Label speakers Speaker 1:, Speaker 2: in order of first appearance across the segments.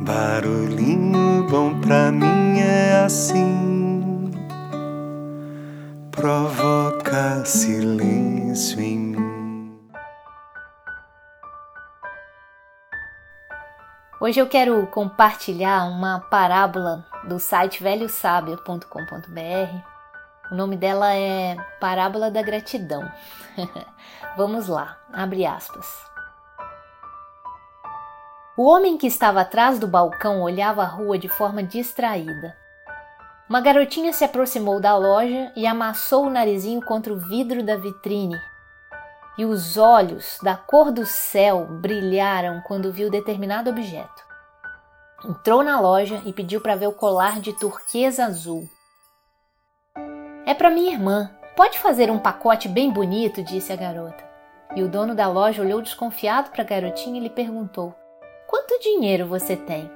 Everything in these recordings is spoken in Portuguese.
Speaker 1: Barulhinho bom pra mim é assim, provoca silêncio em mim.
Speaker 2: Hoje eu quero compartilhar uma parábola do site velhosabio.com.br. O nome dela é Parábola da Gratidão. Vamos lá, abre aspas. O homem que estava atrás do balcão olhava a rua de forma distraída. Uma garotinha se aproximou da loja e amassou o narizinho contra o vidro da vitrine. E os olhos, da cor do céu, brilharam quando viu determinado objeto. Entrou na loja e pediu para ver o colar de turquesa azul. É para minha irmã. Pode fazer um pacote bem bonito, disse a garota. E o dono da loja olhou desconfiado para a garotinha e lhe perguntou: Quanto dinheiro você tem?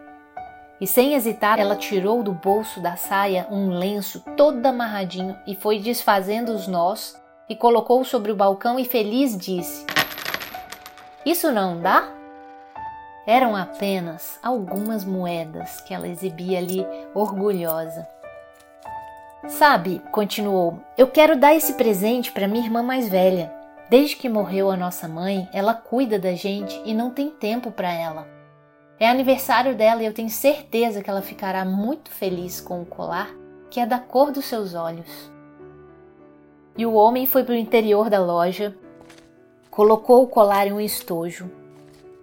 Speaker 2: E sem hesitar, ela tirou do bolso da saia um lenço todo amarradinho e foi desfazendo os nós e colocou sobre o balcão e feliz disse: Isso não dá? Eram apenas algumas moedas que ela exibia ali orgulhosa. Sabe, continuou, eu quero dar esse presente para minha irmã mais velha. Desde que morreu a nossa mãe, ela cuida da gente e não tem tempo para ela. É aniversário dela e eu tenho certeza que ela ficará muito feliz com o colar, que é da cor dos seus olhos. E o homem foi para o interior da loja, colocou o colar em um estojo,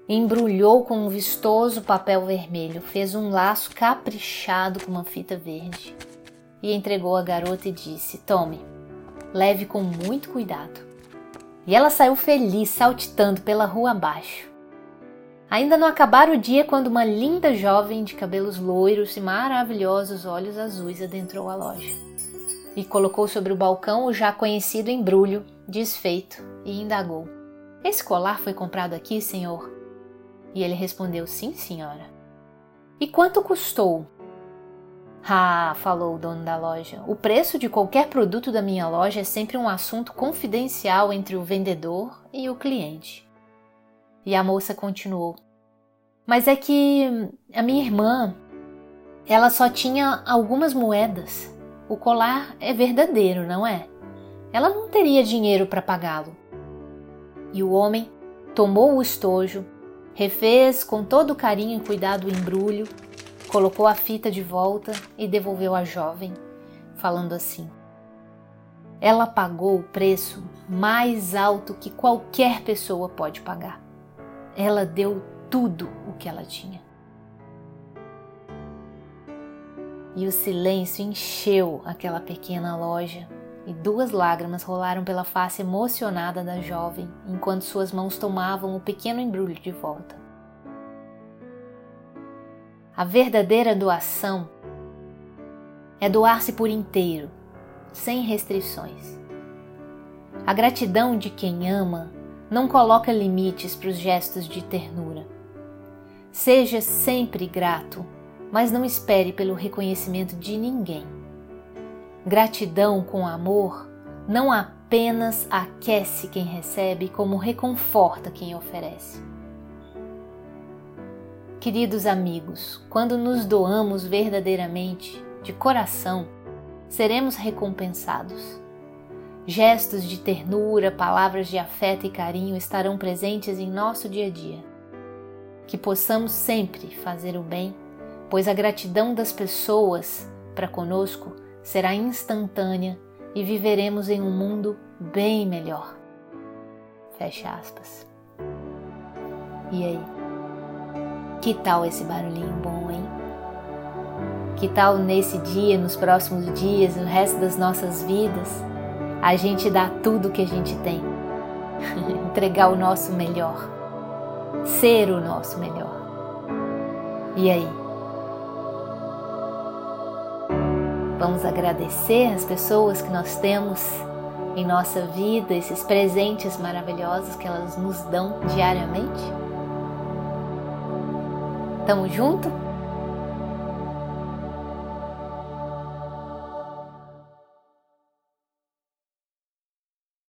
Speaker 2: embrulhou com um vistoso papel vermelho, fez um laço caprichado com uma fita verde e entregou à garota e disse: Tome, leve com muito cuidado. E ela saiu feliz, saltitando pela rua abaixo. Ainda não acabara o dia quando uma linda jovem de cabelos loiros e maravilhosos olhos azuis adentrou a loja e colocou sobre o balcão o já conhecido embrulho, desfeito, e indagou: Esse colar foi comprado aqui, senhor? E ele respondeu: Sim, senhora. E quanto custou? Ah, falou o dono da loja. O preço de qualquer produto da minha loja é sempre um assunto confidencial entre o vendedor e o cliente. E a moça continuou: Mas é que a minha irmã, ela só tinha algumas moedas. O colar é verdadeiro, não é? Ela não teria dinheiro para pagá-lo. E o homem tomou o estojo, refez com todo carinho e cuidado o embrulho, colocou a fita de volta e devolveu à jovem, falando assim: Ela pagou o preço mais alto que qualquer pessoa pode pagar. Ela deu tudo o que ela tinha. E o silêncio encheu aquela pequena loja e duas lágrimas rolaram pela face emocionada da jovem enquanto suas mãos tomavam o pequeno embrulho de volta. A verdadeira doação é doar-se por inteiro, sem restrições. A gratidão de quem ama não coloca limites para os gestos de ternura. Seja sempre grato, mas não espere pelo reconhecimento de ninguém. Gratidão com amor não apenas aquece quem recebe, como reconforta quem oferece. Queridos amigos, quando nos doamos verdadeiramente, de coração, seremos recompensados Gestos de ternura, palavras de afeto e carinho estarão presentes em nosso dia a dia. Que possamos sempre fazer o bem, pois a gratidão das pessoas para conosco será instantânea e viveremos em um mundo bem melhor. Fecha aspas. E aí? Que tal esse barulhinho bom, hein? Que tal nesse dia, nos próximos dias, no resto das nossas vidas? A gente dá tudo que a gente tem, entregar o nosso melhor, ser o nosso melhor. E aí? Vamos agradecer as pessoas que nós temos em nossa vida, esses presentes maravilhosos que elas nos dão diariamente? Tamo junto?